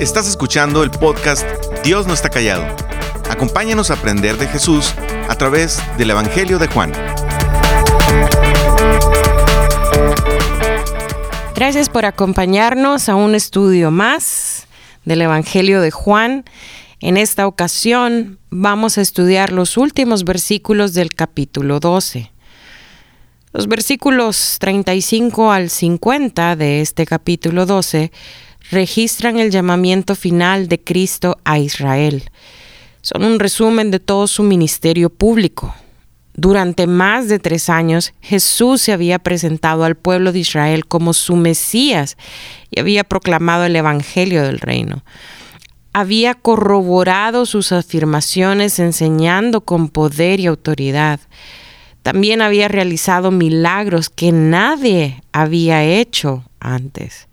Estás escuchando el podcast Dios no está callado. Acompáñanos a aprender de Jesús a través del Evangelio de Juan. Gracias por acompañarnos a un estudio más del Evangelio de Juan. En esta ocasión vamos a estudiar los últimos versículos del capítulo 12. Los versículos 35 al 50 de este capítulo 12 registran el llamamiento final de Cristo a Israel. Son un resumen de todo su ministerio público. Durante más de tres años, Jesús se había presentado al pueblo de Israel como su Mesías y había proclamado el Evangelio del reino. Había corroborado sus afirmaciones enseñando con poder y autoridad. También había realizado milagros que nadie había hecho antes.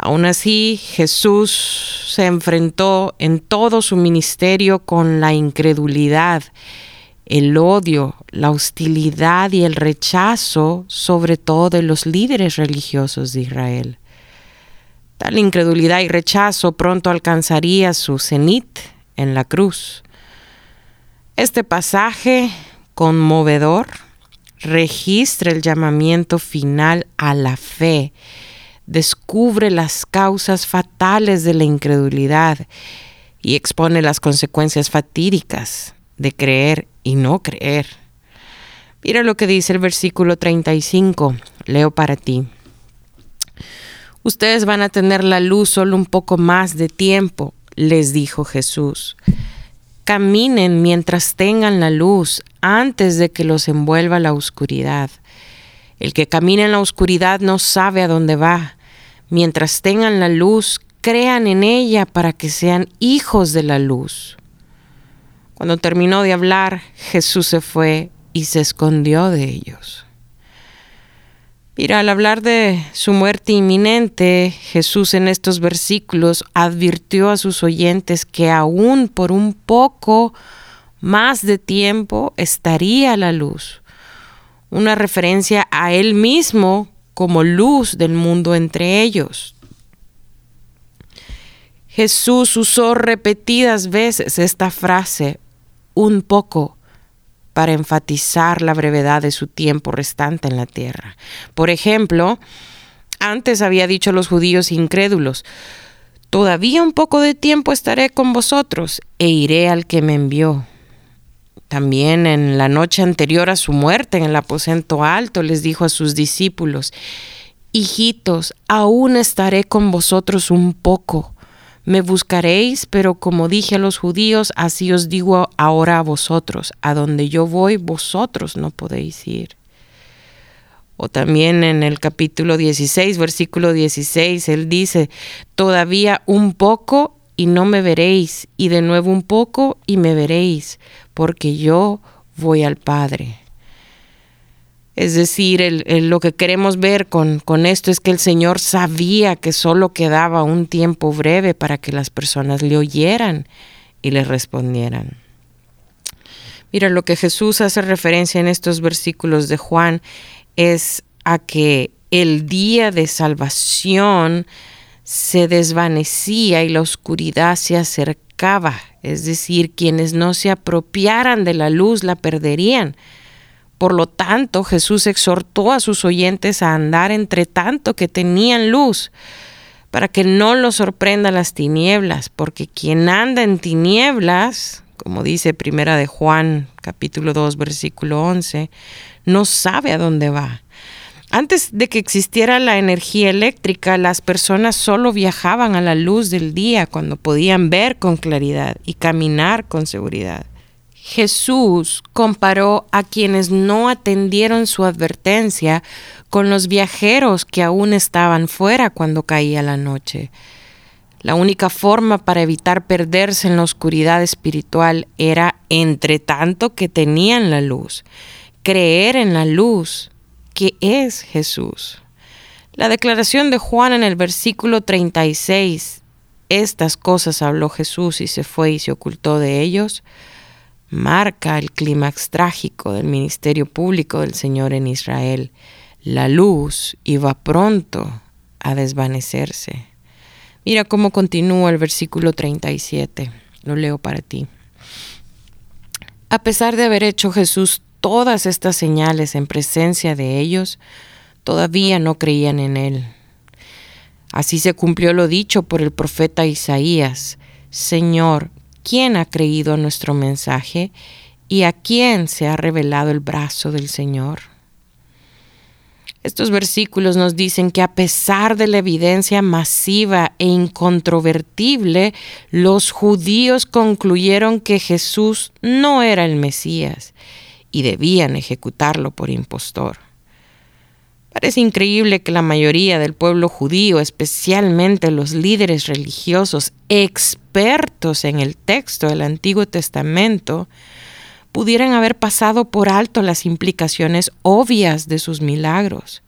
Aún así, Jesús se enfrentó en todo su ministerio con la incredulidad, el odio, la hostilidad y el rechazo, sobre todo de los líderes religiosos de Israel. Tal incredulidad y rechazo pronto alcanzaría su cenit en la cruz. Este pasaje conmovedor registra el llamamiento final a la fe descubre las causas fatales de la incredulidad y expone las consecuencias fatídicas de creer y no creer. Mira lo que dice el versículo 35, leo para ti. Ustedes van a tener la luz solo un poco más de tiempo, les dijo Jesús. Caminen mientras tengan la luz antes de que los envuelva la oscuridad. El que camina en la oscuridad no sabe a dónde va mientras tengan la luz, crean en ella para que sean hijos de la luz. Cuando terminó de hablar, Jesús se fue y se escondió de ellos. Mira, al hablar de su muerte inminente, Jesús en estos versículos advirtió a sus oyentes que aún por un poco más de tiempo estaría la luz. Una referencia a él mismo como luz del mundo entre ellos. Jesús usó repetidas veces esta frase, un poco, para enfatizar la brevedad de su tiempo restante en la tierra. Por ejemplo, antes había dicho a los judíos incrédulos, Todavía un poco de tiempo estaré con vosotros e iré al que me envió. También en la noche anterior a su muerte en el aposento alto les dijo a sus discípulos, Hijitos, aún estaré con vosotros un poco. Me buscaréis, pero como dije a los judíos, así os digo ahora a vosotros, a donde yo voy, vosotros no podéis ir. O también en el capítulo 16, versículo 16, él dice, todavía un poco y no me veréis, y de nuevo un poco y me veréis, porque yo voy al Padre. Es decir, lo que queremos ver con, con esto es que el Señor sabía que solo quedaba un tiempo breve para que las personas le oyeran y le respondieran. Mira, lo que Jesús hace referencia en estos versículos de Juan es a que el día de salvación se desvanecía y la oscuridad se acercaba, es decir, quienes no se apropiaran de la luz la perderían. Por lo tanto, Jesús exhortó a sus oyentes a andar entre tanto que tenían luz, para que no los sorprendan las tinieblas, porque quien anda en tinieblas, como dice Primera de Juan, capítulo 2, versículo 11, no sabe a dónde va. Antes de que existiera la energía eléctrica, las personas solo viajaban a la luz del día cuando podían ver con claridad y caminar con seguridad. Jesús comparó a quienes no atendieron su advertencia con los viajeros que aún estaban fuera cuando caía la noche. La única forma para evitar perderse en la oscuridad espiritual era, entre tanto que tenían la luz, creer en la luz que es Jesús. La declaración de Juan en el versículo 36, estas cosas habló Jesús y se fue y se ocultó de ellos, marca el clímax trágico del ministerio público del Señor en Israel. La luz iba pronto a desvanecerse. Mira cómo continúa el versículo 37. Lo leo para ti. A pesar de haber hecho Jesús todas estas señales en presencia de ellos, todavía no creían en él. Así se cumplió lo dicho por el profeta Isaías. Señor, ¿quién ha creído a nuestro mensaje y a quién se ha revelado el brazo del Señor? Estos versículos nos dicen que a pesar de la evidencia masiva e incontrovertible, los judíos concluyeron que Jesús no era el Mesías y debían ejecutarlo por impostor. Parece increíble que la mayoría del pueblo judío, especialmente los líderes religiosos expertos en el texto del Antiguo Testamento, pudieran haber pasado por alto las implicaciones obvias de sus milagros.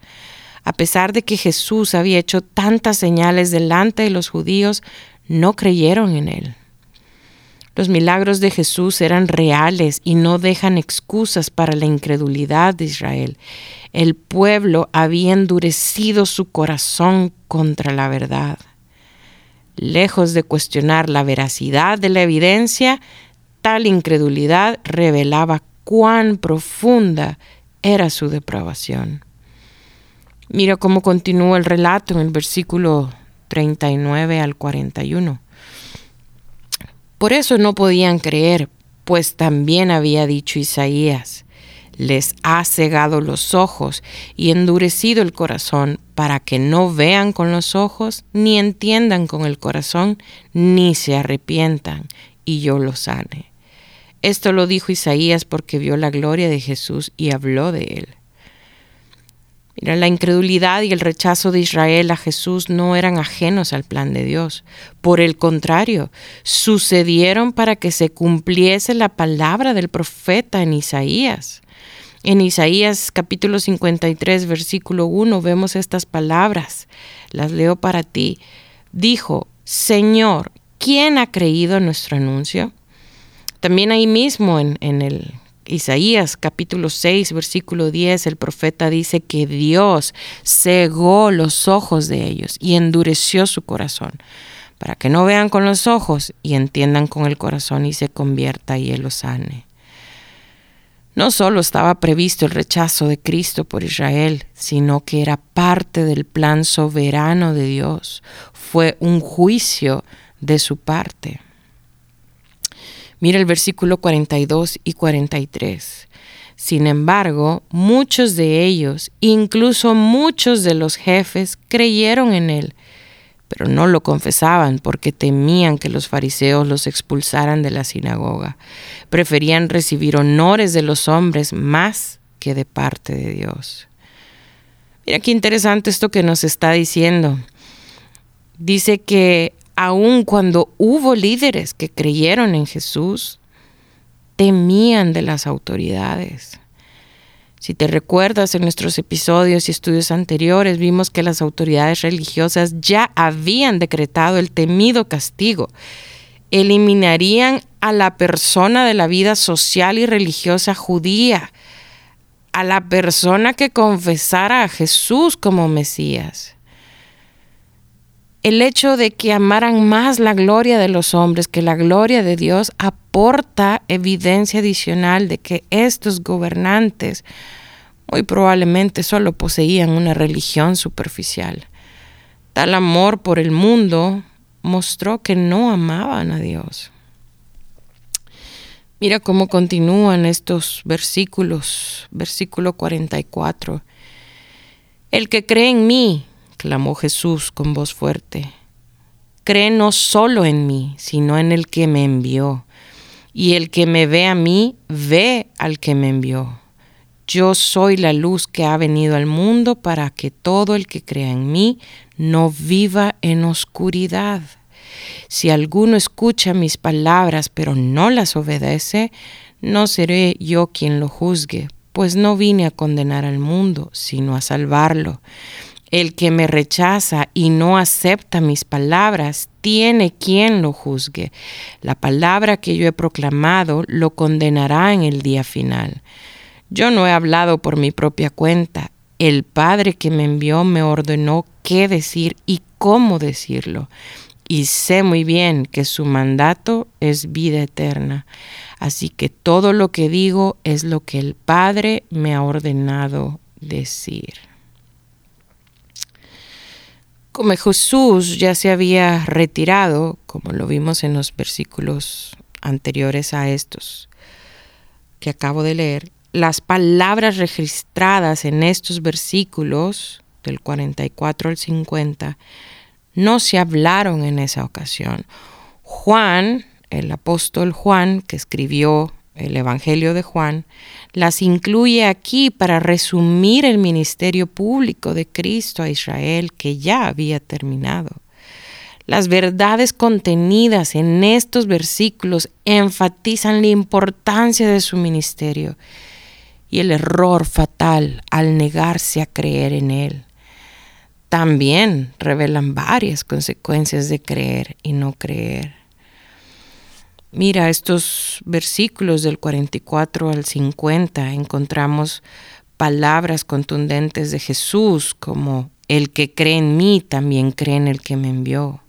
A pesar de que Jesús había hecho tantas señales delante de los judíos, no creyeron en él. Los milagros de Jesús eran reales y no dejan excusas para la incredulidad de Israel. El pueblo había endurecido su corazón contra la verdad. Lejos de cuestionar la veracidad de la evidencia, tal incredulidad revelaba cuán profunda era su depravación. Mira cómo continúa el relato en el versículo 39 al 41. Por eso no podían creer, pues también había dicho Isaías, les ha cegado los ojos y endurecido el corazón para que no vean con los ojos, ni entiendan con el corazón, ni se arrepientan, y yo los sane. Esto lo dijo Isaías porque vio la gloria de Jesús y habló de él. La incredulidad y el rechazo de Israel a Jesús no eran ajenos al plan de Dios. Por el contrario, sucedieron para que se cumpliese la palabra del profeta en Isaías. En Isaías capítulo 53, versículo 1 vemos estas palabras. Las leo para ti. Dijo, Señor, ¿quién ha creído nuestro anuncio? También ahí mismo en, en el Isaías capítulo 6, versículo 10, el profeta dice que Dios cegó los ojos de ellos y endureció su corazón, para que no vean con los ojos y entiendan con el corazón y se convierta y Él los sane. No solo estaba previsto el rechazo de Cristo por Israel, sino que era parte del plan soberano de Dios. Fue un juicio de su parte. Mira el versículo 42 y 43. Sin embargo, muchos de ellos, incluso muchos de los jefes, creyeron en él, pero no lo confesaban porque temían que los fariseos los expulsaran de la sinagoga. Preferían recibir honores de los hombres más que de parte de Dios. Mira qué interesante esto que nos está diciendo. Dice que aun cuando hubo líderes que creyeron en Jesús, temían de las autoridades. Si te recuerdas en nuestros episodios y estudios anteriores, vimos que las autoridades religiosas ya habían decretado el temido castigo. Eliminarían a la persona de la vida social y religiosa judía, a la persona que confesara a Jesús como Mesías el hecho de que amaran más la gloria de los hombres que la gloria de Dios aporta evidencia adicional de que estos gobernantes muy probablemente solo poseían una religión superficial. Tal amor por el mundo mostró que no amaban a Dios. Mira cómo continúan estos versículos, versículo 44. El que cree en mí, Jesús con voz fuerte. Cree no solo en mí, sino en el que me envió. Y el que me ve a mí, ve al que me envió. Yo soy la luz que ha venido al mundo para que todo el que crea en mí no viva en oscuridad. Si alguno escucha mis palabras pero no las obedece, no seré yo quien lo juzgue, pues no vine a condenar al mundo, sino a salvarlo. El que me rechaza y no acepta mis palabras, tiene quien lo juzgue. La palabra que yo he proclamado lo condenará en el día final. Yo no he hablado por mi propia cuenta. El Padre que me envió me ordenó qué decir y cómo decirlo. y sé muy bien que su mandato es vida eterna. Así que todo lo que digo es lo que el Padre me ha ordenado decir. Jesús ya se había retirado, como lo vimos en los versículos anteriores a estos que acabo de leer, las palabras registradas en estos versículos del 44 al 50 no se hablaron en esa ocasión. Juan, el apóstol Juan, que escribió el Evangelio de Juan, las incluye aquí para resumir el ministerio público de Cristo a Israel que ya había terminado. Las verdades contenidas en estos versículos enfatizan la importancia de su ministerio y el error fatal al negarse a creer en él. También revelan varias consecuencias de creer y no creer. Mira, estos versículos del 44 al 50 encontramos palabras contundentes de Jesús como el que cree en mí también cree en el que me envió.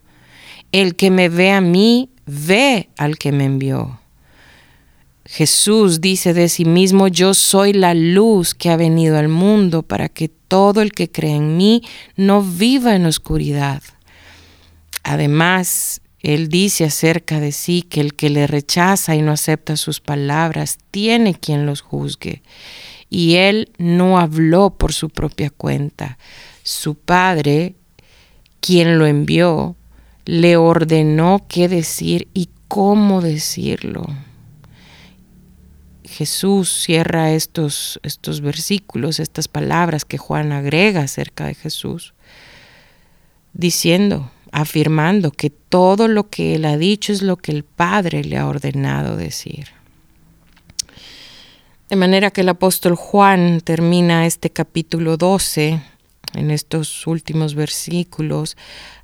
El que me ve a mí ve al que me envió. Jesús dice de sí mismo, yo soy la luz que ha venido al mundo para que todo el que cree en mí no viva en oscuridad. Además, él dice acerca de sí que el que le rechaza y no acepta sus palabras tiene quien los juzgue. Y él no habló por su propia cuenta. Su padre, quien lo envió, le ordenó qué decir y cómo decirlo. Jesús cierra estos, estos versículos, estas palabras que Juan agrega acerca de Jesús, diciendo, afirmando que todo lo que él ha dicho es lo que el Padre le ha ordenado decir. De manera que el apóstol Juan termina este capítulo 12 en estos últimos versículos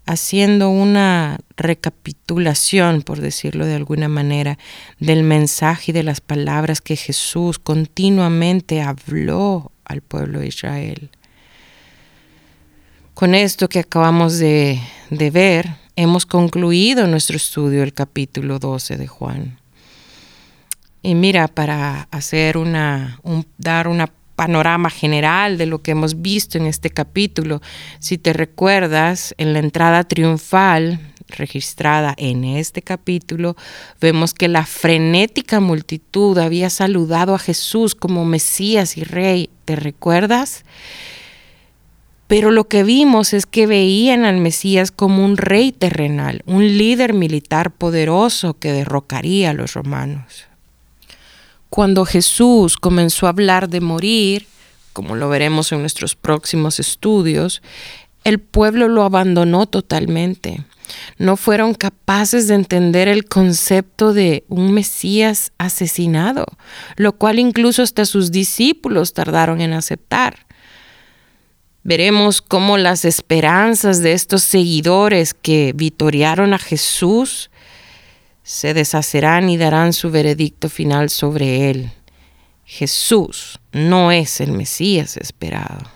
haciendo una recapitulación, por decirlo de alguna manera, del mensaje y de las palabras que Jesús continuamente habló al pueblo de Israel. Con esto que acabamos de, ver, hemos concluido nuestro estudio del capítulo 12 de Juan. Y mira, para hacer una, dar una panorama general de lo que hemos visto en este capítulo. Si te recuerdas, en la entrada triunfal registrada en este capítulo, vemos que la frenética multitud había saludado a Jesús como Mesías y Rey. ¿Te recuerdas? Pero lo que vimos es que veían al Mesías como un rey terrenal, un líder militar poderoso que derrocaría a los romanos. Cuando Jesús comenzó a hablar de morir, como lo veremos en nuestros próximos estudios, el pueblo lo abandonó totalmente. No fueron capaces de entender el concepto de un Mesías asesinado, lo cual incluso hasta sus discípulos tardaron en aceptar. Veremos cómo las esperanzas de estos seguidores que vitoriaron a Jesús se deshacerán y darán su veredicto final sobre él. Jesús no es el Mesías esperado.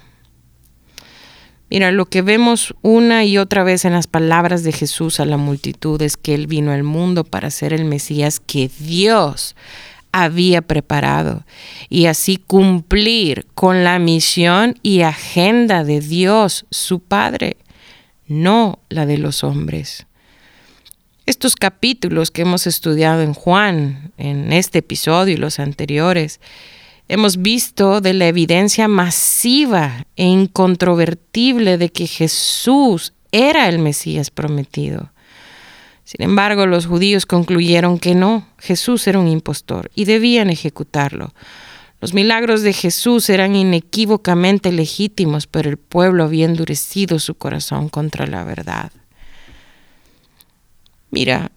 Mira, lo que vemos una y otra vez en las palabras de Jesús a la multitud es que Él vino al mundo para ser el Mesías que Dios había preparado y así cumplir con la misión y agenda de Dios, su Padre, no la de los hombres. Estos capítulos que hemos estudiado en Juan, en este episodio y los anteriores, hemos visto de la evidencia masiva e incontrovertible de que Jesús era el Mesías prometido. Sin embargo, los judíos concluyeron que no, Jesús era un impostor y debían ejecutarlo. Los milagros de Jesús eran inequívocamente legítimos, pero el pueblo había endurecido su corazón contra la verdad. Mira,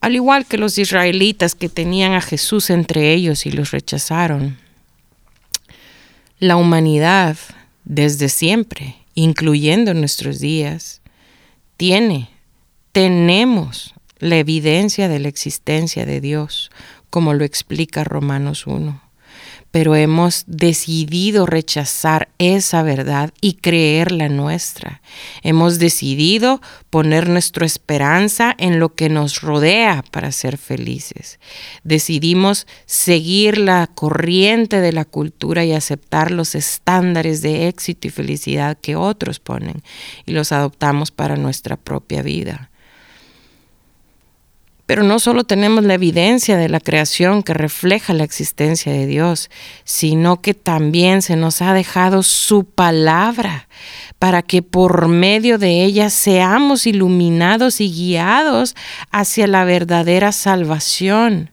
al igual que los israelitas que tenían a Jesús entre ellos y los rechazaron, la humanidad desde siempre, incluyendo nuestros días, tiene, tenemos la evidencia de la existencia de Dios, como lo explica Romanos 1 pero hemos decidido rechazar esa verdad y creer la nuestra. Hemos decidido poner nuestra esperanza en lo que nos rodea para ser felices. Decidimos seguir la corriente de la cultura y aceptar los estándares de éxito y felicidad que otros ponen y los adoptamos para nuestra propia vida. Pero no solo tenemos la evidencia de la creación que refleja la existencia de Dios, sino que también se nos ha dejado su palabra para que por medio de ella seamos iluminados y guiados hacia la verdadera salvación.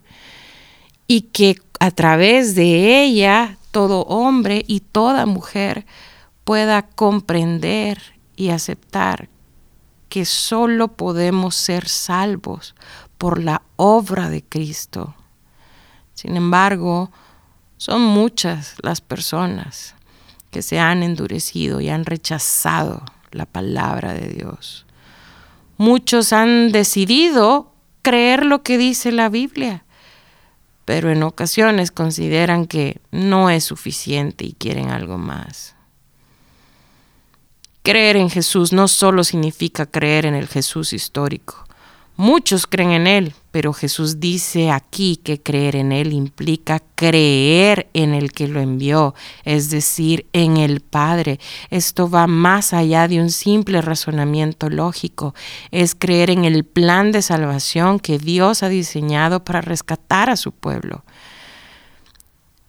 Y que a través de ella todo hombre y toda mujer pueda comprender y aceptar que solo podemos ser salvos por la obra de Cristo. Sin embargo, son muchas las personas que se han endurecido y han rechazado la palabra de Dios. Muchos han decidido creer lo que dice la Biblia, pero en ocasiones consideran que no es suficiente y quieren algo más. Creer en Jesús no solo significa creer en el Jesús histórico, Muchos creen en Él, pero Jesús dice aquí que creer en Él implica creer en el que lo envió, es decir, en el Padre. Esto va más allá de un simple razonamiento lógico, es creer en el plan de salvación que Dios ha diseñado para rescatar a su pueblo.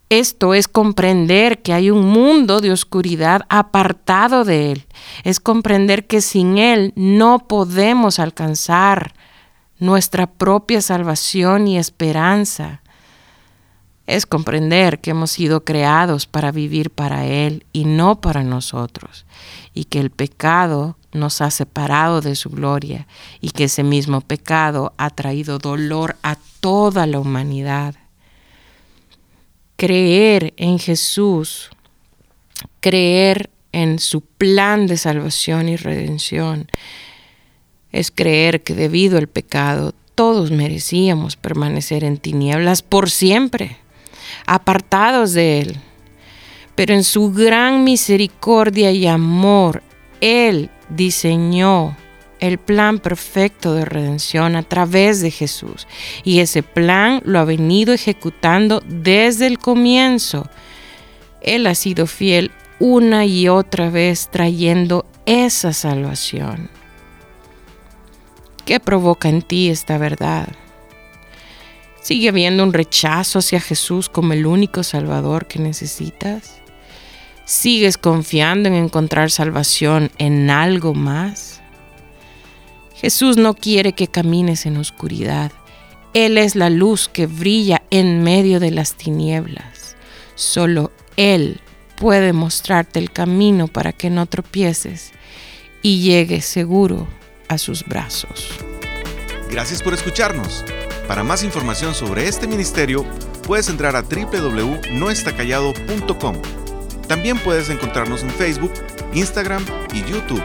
Esto es comprender que hay un mundo de oscuridad apartado de Él. Es comprender que sin Él no podemos alcanzar nuestra propia salvación y esperanza. Es comprender que hemos sido creados para vivir para Él y no para nosotros, y que el pecado nos ha separado de su gloria, y que ese mismo pecado ha traído dolor a toda la humanidad. Creer en Jesús, creer en su plan de salvación y redención, es creer que debido al pecado todos merecíamos permanecer en tinieblas por siempre, apartados de Él. Pero en su gran misericordia y amor, Él diseñó el plan perfecto de redención a través de Jesús. Y ese plan lo ha venido ejecutando desde el comienzo. Él ha sido fiel una y otra vez trayendo esa salvación. ¿Qué provoca en ti esta verdad? ¿Sigue habiendo un rechazo hacia Jesús como el único Salvador que necesitas? ¿Sigues confiando en encontrar salvación en algo más? Jesús no quiere que camines en oscuridad. Él es la luz que brilla en medio de las tinieblas. Solo Él puede mostrarte el camino para que no tropieces y llegues seguro a sus brazos. Gracias por escucharnos. Para más información sobre este ministerio, puedes entrar a www.noestacallado.com. También puedes encontrarnos en Facebook, Instagram y YouTube.